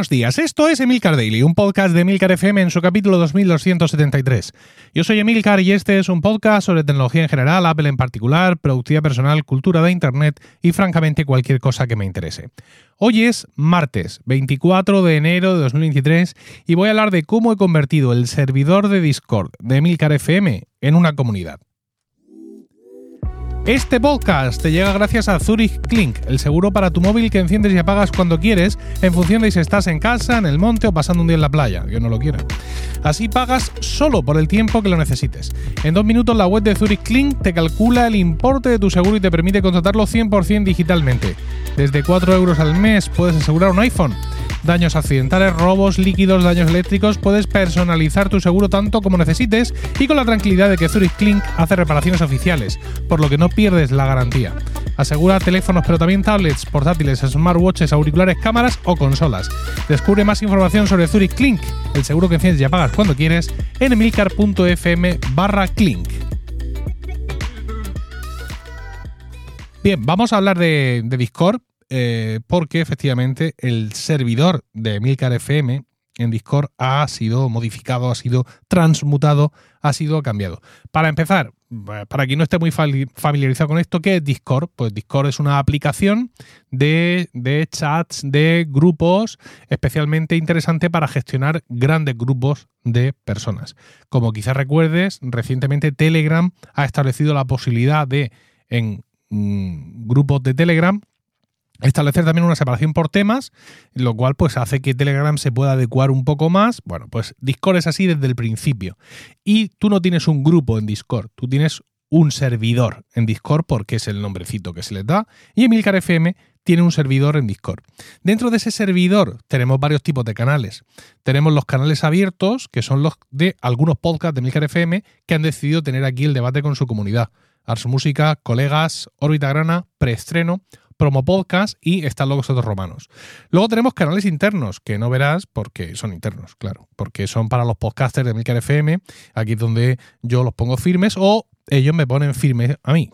Buenos días, esto es Emilcar Daily, un podcast de Emilcar FM en su capítulo 2273. Yo soy Emilcar y este es un podcast sobre tecnología en general, Apple en particular, productividad personal, cultura de Internet y francamente cualquier cosa que me interese. Hoy es martes 24 de enero de 2023 y voy a hablar de cómo he convertido el servidor de Discord de Emilcar FM en una comunidad. Este podcast te llega gracias a Zurich Clink, el seguro para tu móvil que enciendes y apagas cuando quieres, en función de si estás en casa, en el monte o pasando un día en la playa. Yo no lo quiero. Así pagas solo por el tiempo que lo necesites. En dos minutos la web de Zurich Clink te calcula el importe de tu seguro y te permite contratarlo 100% digitalmente. Desde 4 euros al mes puedes asegurar un iPhone daños accidentales, robos, líquidos, daños eléctricos, puedes personalizar tu seguro tanto como necesites y con la tranquilidad de que Zurich Clink hace reparaciones oficiales, por lo que no pierdes la garantía. Asegura teléfonos pero también tablets, portátiles, smartwatches, auriculares, cámaras o consolas. Descubre más información sobre Zurich Clink, el seguro que enciendes y apagas cuando quieres, en emilcar.fm barra Clink. Bien, vamos a hablar de, Discord, eh, porque efectivamente el servidor de Milcar FM en Discord ha sido modificado, ha sido transmutado, ha sido cambiado. Para empezar, para quien no esté muy familiarizado con esto, ¿qué es Discord? Pues Discord es una aplicación de, de, chats, de grupos, especialmente interesante para gestionar grandes grupos de personas. Como quizás recuerdes, recientemente Telegram ha establecido la posibilidad de, en mm, grupos de Telegram, establecer también una separación por temas, lo cual pues hace que Telegram se pueda adecuar un poco más. Bueno, pues Discord es así desde el principio. Y tú no tienes un grupo en Discord, tú tienes un servidor en Discord porque es el nombrecito que se les da. Y Emilcar FM tiene un servidor en Discord. Dentro de ese servidor tenemos varios tipos de canales. Tenemos los canales abiertos, que son los de algunos podcasts de Emilcar FM que han decidido tener aquí el debate con su comunidad. Ars Música, Colegas, Órbita Grana, Preestreno promo podcast y están los otros romanos. Luego tenemos canales internos, que no verás porque son internos, claro, porque son para los podcasters de Milcar FM, aquí es donde yo los pongo firmes o ellos me ponen firmes a mí,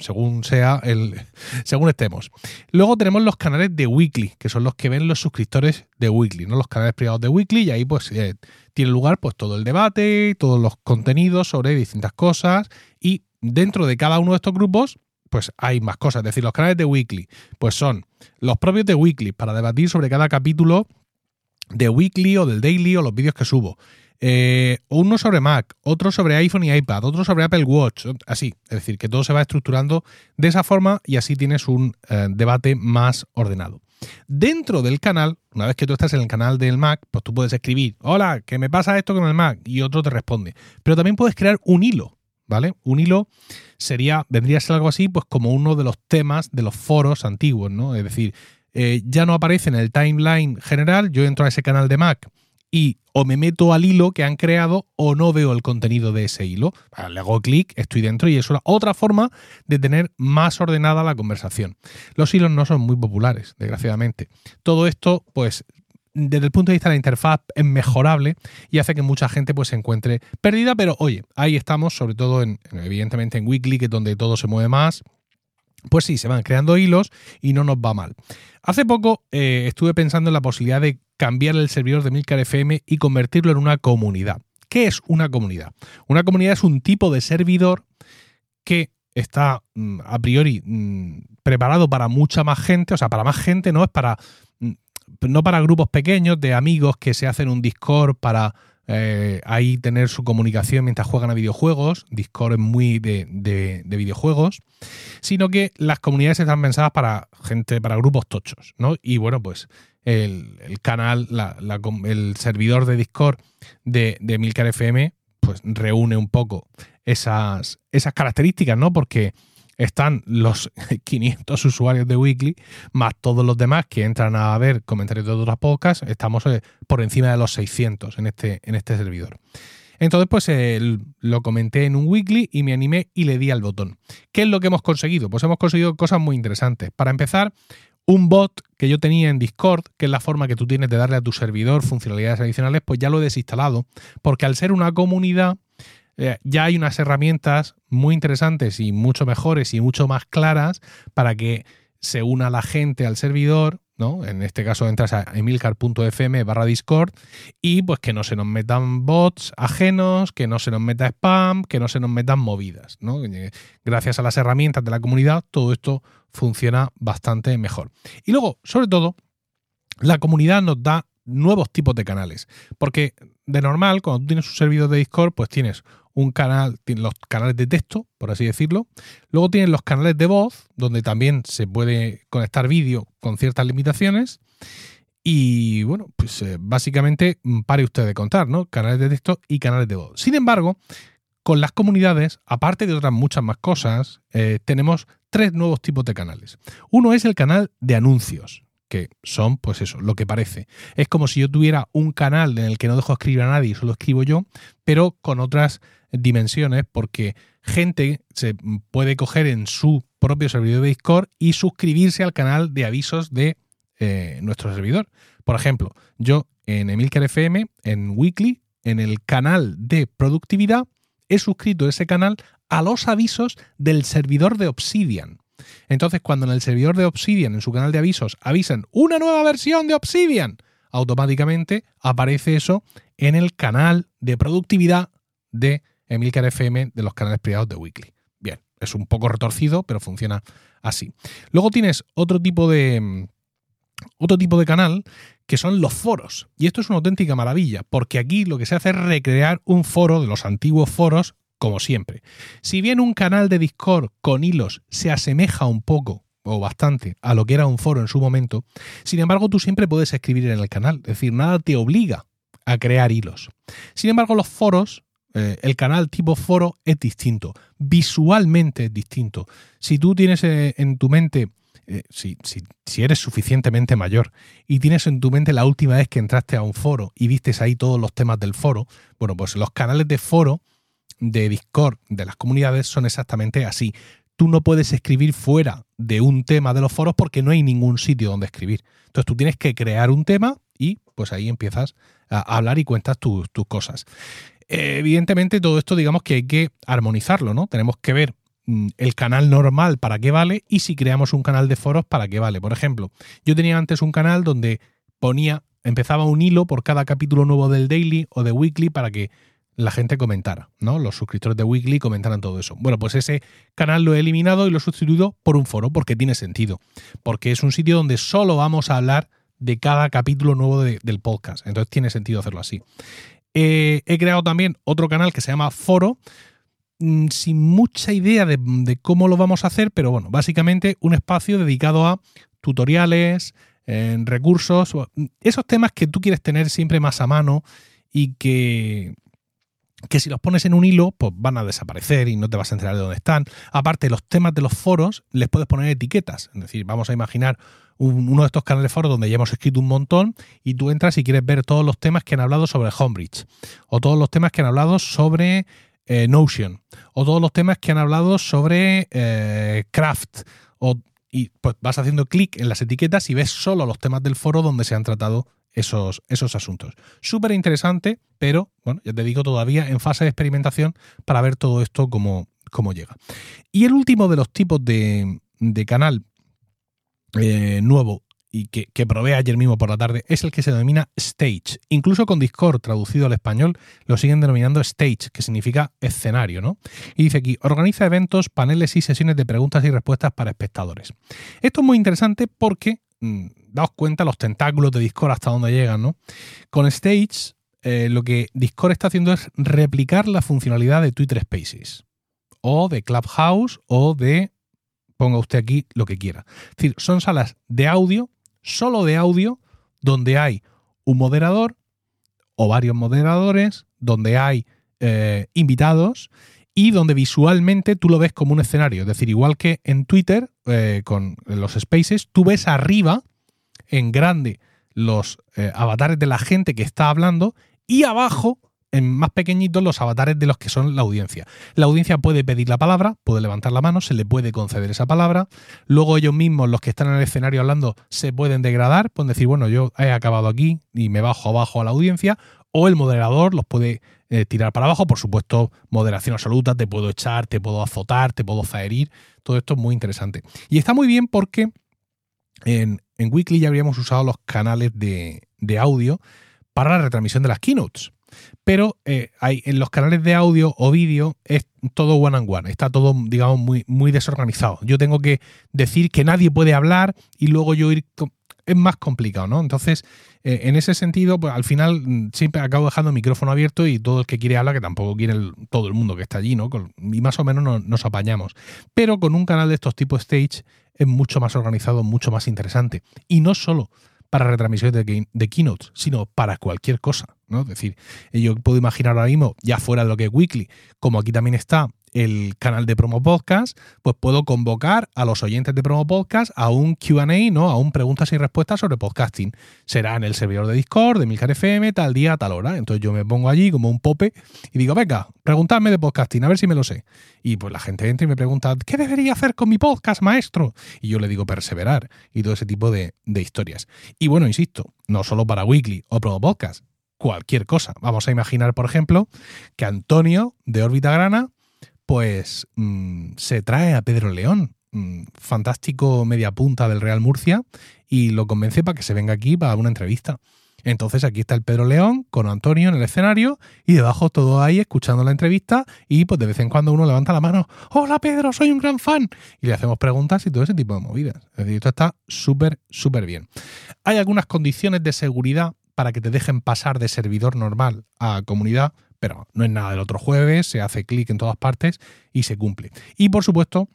según sea el según estemos. Luego tenemos los canales de Weekly, que son los que ven los suscriptores de Weekly, no los canales privados de Weekly y ahí pues eh, tiene lugar pues todo el debate, todos los contenidos sobre distintas cosas y dentro de cada uno de estos grupos pues hay más cosas. Es decir, los canales de Weekly, pues son los propios de Weekly para debatir sobre cada capítulo de Weekly o del Daily o los vídeos que subo. Eh, uno sobre Mac, otro sobre iPhone y iPad, otro sobre Apple Watch, así. Es decir, que todo se va estructurando de esa forma y así tienes un eh, debate más ordenado. Dentro del canal, una vez que tú estás en el canal del Mac, pues tú puedes escribir, hola, ¿qué me pasa esto con el Mac? Y otro te responde. Pero también puedes crear un hilo ¿vale? Un hilo sería, vendría a ser algo así, pues como uno de los temas de los foros antiguos, ¿no? Es decir, eh, ya no aparece en el timeline general, yo entro a ese canal de Mac y o me meto al hilo que han creado o no veo el contenido de ese hilo. Le hago clic, estoy dentro y es otra forma de tener más ordenada la conversación. Los hilos no son muy populares, desgraciadamente. Todo esto, pues, desde el punto de vista de la interfaz es mejorable y hace que mucha gente pues se encuentre perdida, pero oye, ahí estamos, sobre todo en, evidentemente en Weekly, que es donde todo se mueve más. Pues sí, se van creando hilos y no nos va mal. Hace poco eh, estuve pensando en la posibilidad de cambiar el servidor de Milcar FM y convertirlo en una comunidad. ¿Qué es una comunidad? Una comunidad es un tipo de servidor que está mm, a priori mm, preparado para mucha más gente, o sea, para más gente, no es para no para grupos pequeños de amigos que se hacen un Discord para eh, ahí tener su comunicación mientras juegan a videojuegos. Discord es muy de, videojuegos. Sino que las comunidades están pensadas para gente, para grupos tochos, ¿no? Y bueno, pues el, canal, el servidor de Discord de, de Milcar FM, pues reúne un poco esas, esas características, ¿no? Porque están los 500 usuarios de Weekly, más todos los demás que entran a ver comentarios de otras podcasts, estamos eh, por encima de los 600 en este, en este servidor. Entonces, pues lo comenté en un weekly y me animé y le di al botón. ¿Qué es lo que hemos conseguido? Pues hemos conseguido cosas muy interesantes. Para empezar, un bot que yo tenía en Discord, que es la forma que tú tienes de darle a tu servidor funcionalidades adicionales, pues ya lo he desinstalado, porque al ser una comunidad, eh, ya hay unas herramientas muy interesantes y mucho mejores y mucho más claras para que se una la gente al servidor ¿no? En este caso entras a emilcar.fm barra Discord y pues que no se nos metan bots ajenos, que no se nos meta spam, que no se nos metan movidas, ¿no? Gracias a las herramientas de la comunidad todo esto funciona bastante mejor. Y luego, sobre todo, la comunidad nos da nuevos tipos de canales, porque de normal, cuando tú tienes un servidor de Discord, pues tienes un canal, los canales de texto, por así decirlo. Luego tienes los canales de voz, donde también se puede conectar vídeo con ciertas limitaciones. Y bueno, pues eh, básicamente mm, pare usted de contar, ¿no? Canales de texto y canales de voz. Sin embargo, con las comunidades, aparte de otras muchas más cosas, eh, tenemos tres nuevos tipos de canales. Uno es el canal de anuncios que son, pues eso, lo que parece. Es como si yo tuviera un canal en el que no dejo escribir a nadie, solo escribo yo, pero con otras dimensiones, porque gente se puede coger en su propio servidor de Discord y suscribirse al canal de avisos de eh, nuestro servidor. Por ejemplo, yo en Emilcar FM, en Weekly, en el canal de productividad, he suscrito ese canal a los avisos del servidor de Obsidian. Entonces, cuando en el servidor de Obsidian, en su canal de avisos, avisan una nueva versión de Obsidian, automáticamente aparece eso en el canal de productividad de Emilcar FM de los canales privados de Weekly. Bien, es un poco retorcido, pero funciona así. Luego tienes otro tipo de otro tipo de canal que son los foros. Y esto es una auténtica maravilla, porque aquí lo que se hace es recrear un foro de los antiguos foros como siempre. Si bien un canal de Discord con hilos se asemeja un poco o bastante a lo que era un foro en su momento, sin embargo tú siempre puedes escribir en el canal, es decir, nada te obliga a crear hilos. Sin embargo, los foros, eh, el canal tipo foro es distinto, visualmente es distinto. Si tú tienes eh, en tu mente, eh, si, si, eres suficientemente mayor y tienes en tu mente la última vez que entraste a un foro y vistes ahí todos los temas del foro, bueno, pues los canales de foro de Discord de las comunidades son exactamente así. Tú no puedes escribir fuera de un tema de los foros porque no hay ningún sitio donde escribir. Entonces tú tienes que crear un tema y pues ahí empiezas a hablar y cuentas tus, cosas. evidentemente todo esto digamos que hay que armonizarlo, ¿no? Tenemos que ver mm, el canal normal para qué vale y si creamos un canal de foros para qué vale. Por ejemplo, yo tenía antes un canal donde ponía, empezaba un hilo por cada capítulo nuevo del daily o de weekly para que la gente comentara, ¿no? Los suscriptores de Weekly comentaran todo eso. Bueno, pues ese canal lo he eliminado y lo he sustituido por un foro porque tiene sentido. Porque es un sitio donde solo vamos a hablar de cada capítulo nuevo del podcast. Entonces tiene sentido hacerlo así. Eh, he creado también otro canal que se llama Foro, mm, sin mucha idea de, cómo lo vamos a hacer, pero bueno, básicamente un espacio dedicado a tutoriales, recursos, esos temas que tú quieres tener siempre más a mano y que que si los pones en un hilo, pues van a desaparecer y no te vas a enterar de dónde están. Aparte, los temas de los foros les puedes poner etiquetas. Es decir, vamos a imaginar uno de estos canales de foros donde ya hemos escrito un montón y tú entras y quieres ver todos los temas que han hablado sobre Homebridge, o todos los temas que han hablado sobre eh, Notion, o todos los temas que han hablado sobre eh, Craft, o, y pues vas haciendo clic en las etiquetas y ves solo los temas del foro donde se han tratado esos, esos asuntos. Súper interesante, pero bueno, ya te digo, todavía en fase de experimentación para ver todo esto cómo, cómo llega. Y el último de los tipos de, canal eh, nuevo y que, que, probé ayer mismo por la tarde es el que se denomina Stage. Incluso con Discord traducido al español lo siguen denominando Stage, que significa escenario, ¿no? Y dice aquí, organiza eventos, paneles y sesiones de preguntas y respuestas para espectadores. Esto es muy interesante porque mm, daos cuenta los tentáculos de Discord hasta dónde llegan, ¿no? Con Stage, eh, lo que Discord está haciendo es replicar la funcionalidad de Twitter Spaces, o de Clubhouse, o de, ponga usted aquí lo que quiera. Es decir, son salas de audio, solo de audio, donde hay un moderador o varios moderadores, donde hay eh, invitados y donde visualmente tú lo ves como un escenario. Es decir, igual que en Twitter, eh, con los spaces, tú ves arriba en grande los eh, avatares de la gente que está hablando y abajo en más pequeñitos los avatares de los que son la audiencia. La audiencia puede pedir la palabra, puede levantar la mano, se le puede conceder esa palabra. Luego ellos mismos, los que están en el escenario hablando, se pueden degradar, pueden decir, bueno, yo he acabado aquí y me bajo abajo a la audiencia. O el moderador los puede eh, tirar para abajo. Por supuesto, moderación absoluta, te puedo echar, te puedo azotar, te puedo zaherir. Todo esto es muy interesante. Y está muy bien porque en en Weekly ya habríamos usado los canales de, audio para la retransmisión de las keynotes. Pero eh, en los canales de audio o vídeo es todo one on one, está todo, digamos, muy, muy desorganizado. Yo tengo que decir que nadie puede hablar y luego yo ir. Es más complicado, ¿no? Entonces, eh, en ese sentido, pues al final mm, siempre acabo dejando el micrófono abierto y todo el que quiere hablar, que tampoco quiere todo el mundo que está allí, ¿no? y más o menos nos, apañamos. Pero con un canal de estos tipos stage es mucho más organizado, mucho más interesante. Y no solo para retransmisiones de, de keynotes, sino para cualquier cosa. ¿No? Es decir, yo puedo imaginar ahora mismo, ya fuera de lo que es Weekly, como aquí también está el canal de Promo Podcast, pues puedo convocar a los oyentes de Promo Podcast a un QA, ¿no? A un preguntas y respuestas sobre podcasting. Será en el servidor de Discord, de Milcar FM, tal día, tal hora. Entonces yo me pongo allí como un pope y digo, venga, preguntadme de podcasting, a ver si me lo sé. Y pues la gente entra y me pregunta, ¿qué debería hacer con mi podcast, maestro? Y yo le digo perseverar y todo ese tipo de, de historias. Y bueno, insisto, no solo para Weekly o Promo Podcast, cualquier cosa. Vamos a imaginar, por ejemplo, que Antonio de Órbita Grana pues mm, se trae a Pedro León, mm, fantástico media punta del Real Murcia, y lo convence para que se venga aquí para una entrevista. Entonces aquí está el Pedro León con Antonio en el escenario y debajo todo ahí escuchando la entrevista y pues de vez en cuando uno levanta la mano, hola Pedro, soy un gran fan y le hacemos preguntas y todo ese tipo de movidas. Es decir, esto está súper, súper bien. Hay algunas condiciones de seguridad para que te dejen pasar de servidor normal a comunidad, pero no es nada del otro jueves, se hace clic en todas partes y se cumple. Y por supuesto,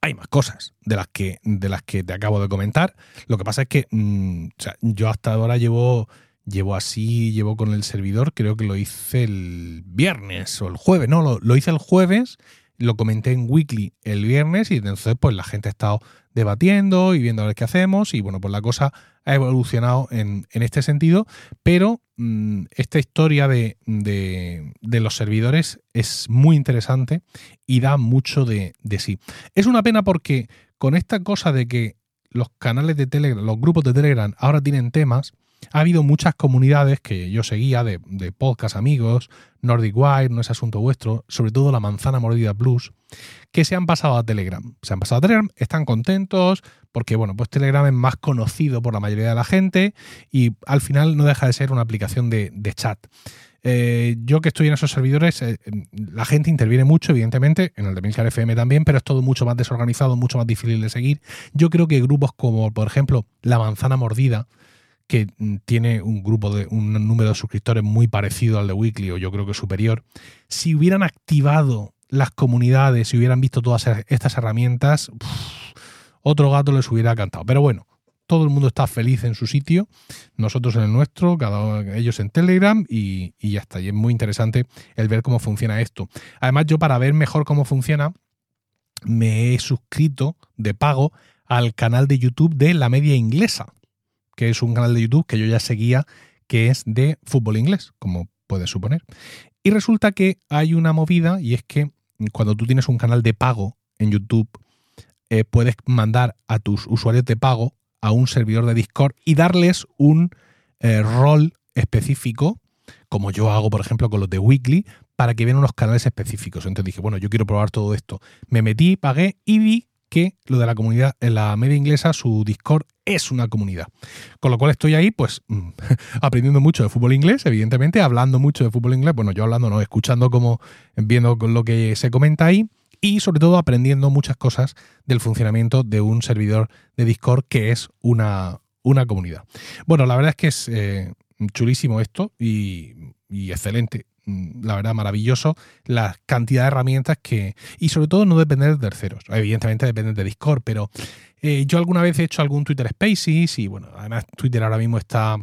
hay más cosas de las que, de las que te acabo de comentar. Lo que pasa es que mm, yo hasta ahora llevo, llevo así, llevo con el servidor, creo que lo hice el viernes o el jueves, no, lo, lo hice el jueves, lo comenté en Weekly el viernes y entonces pues la gente ha estado debatiendo y viendo a ver qué hacemos y bueno, pues la cosa ha evolucionado en, este sentido, pero mm, esta historia de, los servidores es muy interesante y da mucho de, de sí. Es una pena porque con esta cosa de que los canales de Telegram, los grupos de Telegram ahora tienen temas, ha habido muchas comunidades que yo seguía de, de podcast amigos, Nordic Wire, no es asunto vuestro, sobre todo la Manzana Mordida Plus, que se han pasado a Telegram. Se han pasado a Telegram, están contentos, porque bueno, pues Telegram es más conocido por la mayoría de la gente y al final no deja de ser una aplicación de, chat. Eh, yo que estoy en esos servidores, eh, la gente interviene mucho, evidentemente, en el de Milcar FM también, pero es todo mucho más desorganizado, mucho más difícil de seguir. Yo creo que grupos como, por ejemplo, La Manzana Mordida, que mm, tiene un grupo de un número de suscriptores muy parecido al de Weekly o yo creo que superior, si hubieran activado las comunidades, si hubieran visto todas estas herramientas, otro gato les hubiera cantado. Pero bueno, todo el mundo está feliz en su sitio, nosotros en el nuestro, cada ellos en Telegram y, y ya está. Y es muy interesante el ver cómo funciona esto. Además, yo para ver mejor cómo funciona, me he suscrito de pago al canal de YouTube de La Media Inglesa que es un canal de YouTube que yo ya seguía, que es de fútbol inglés, como puedes suponer. Y resulta que hay una movida y es que cuando tú tienes un canal de pago en YouTube, eh, puedes mandar a tus usuarios de pago a un servidor de Discord y darles un eh, rol específico, como yo hago, por ejemplo, con los de Weekly, para que vean unos canales específicos. Entonces dije, bueno, yo quiero probar todo esto. Me metí, pagué y vi que lo de la comunidad en la media inglesa, su Discord es una comunidad. Con lo cual estoy ahí, pues, mm, aprendiendo mucho de fútbol inglés, evidentemente, hablando mucho de fútbol inglés. Bueno, yo hablando, no, escuchando como, viendo lo que se comenta ahí y sobre todo aprendiendo muchas cosas del funcionamiento de un servidor de Discord que es una, una comunidad. Bueno, la verdad es que es eh, chulísimo esto y excelente. Mm, la verdad, maravilloso la cantidad de herramientas que. Y sobre todo no depender de terceros. Evidentemente depende de Discord, pero eh, yo alguna vez he hecho algún Twitter Spaces y bueno, además Twitter ahora mismo está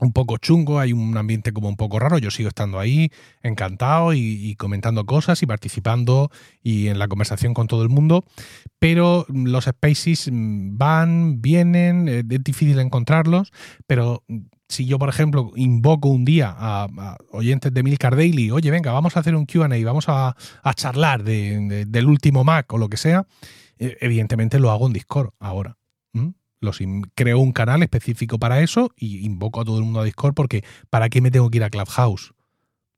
un poco chungo, hay un ambiente como un poco raro, yo sigo estando ahí encantado y, comentando cosas y participando y en la conversación con todo el mundo, pero los spaces mm, van, vienen, eh, es difícil encontrarlos, pero si yo, por ejemplo, invoco un día a, oyentes de Milcar Daily, oye, venga, vamos a hacer un QA, vamos a, charlar del último Mac o lo que sea, eh, evidentemente lo hago en Discord ahora. Los creo un canal específico para eso y invoco a todo el mundo a Discord porque ¿para qué me tengo que ir a Clubhouse?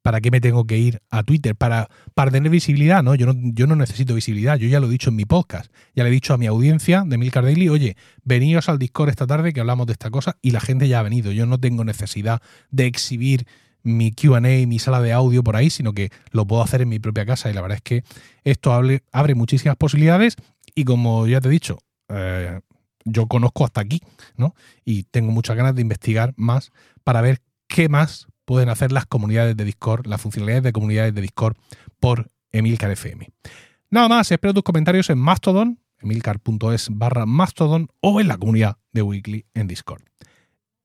¿Para qué me tengo que ir a Twitter? ¿Para, para tener visibilidad? No yo, no, yo no necesito visibilidad. Yo ya lo he dicho en mi podcast. Ya le he dicho a mi audiencia de Milcar Daily, oye, veníos al Discord esta tarde que hablamos de esta cosa y la gente ya ha venido. Yo no tengo necesidad de exhibir mi QA, mi sala de audio por ahí, sino que lo puedo hacer en mi propia casa. Y la verdad es que esto abre, abre muchísimas posibilidades. Y como ya te he dicho, eh, yo conozco hasta aquí, ¿no? Y tengo muchas ganas de investigar más para ver qué más pueden hacer las comunidades de Discord, las funcionalidades de comunidades de Discord por Emilcar FM. Nada más, espero tus comentarios en Mastodon, emilcar.es barra Mastodon o en la comunidad de Weekly en Discord.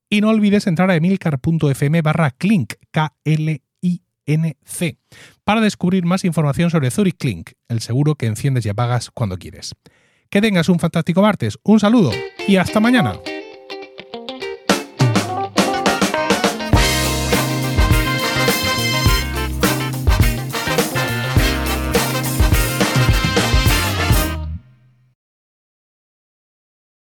Y no olvides entrar a emilcar.fm barra Clink, K-L-I-N-C, para descubrir más información sobre Zurich Clink, el seguro que enciendes y apagas cuando quieres. Que tengas un fantástico martes, un saludo y hasta mañana.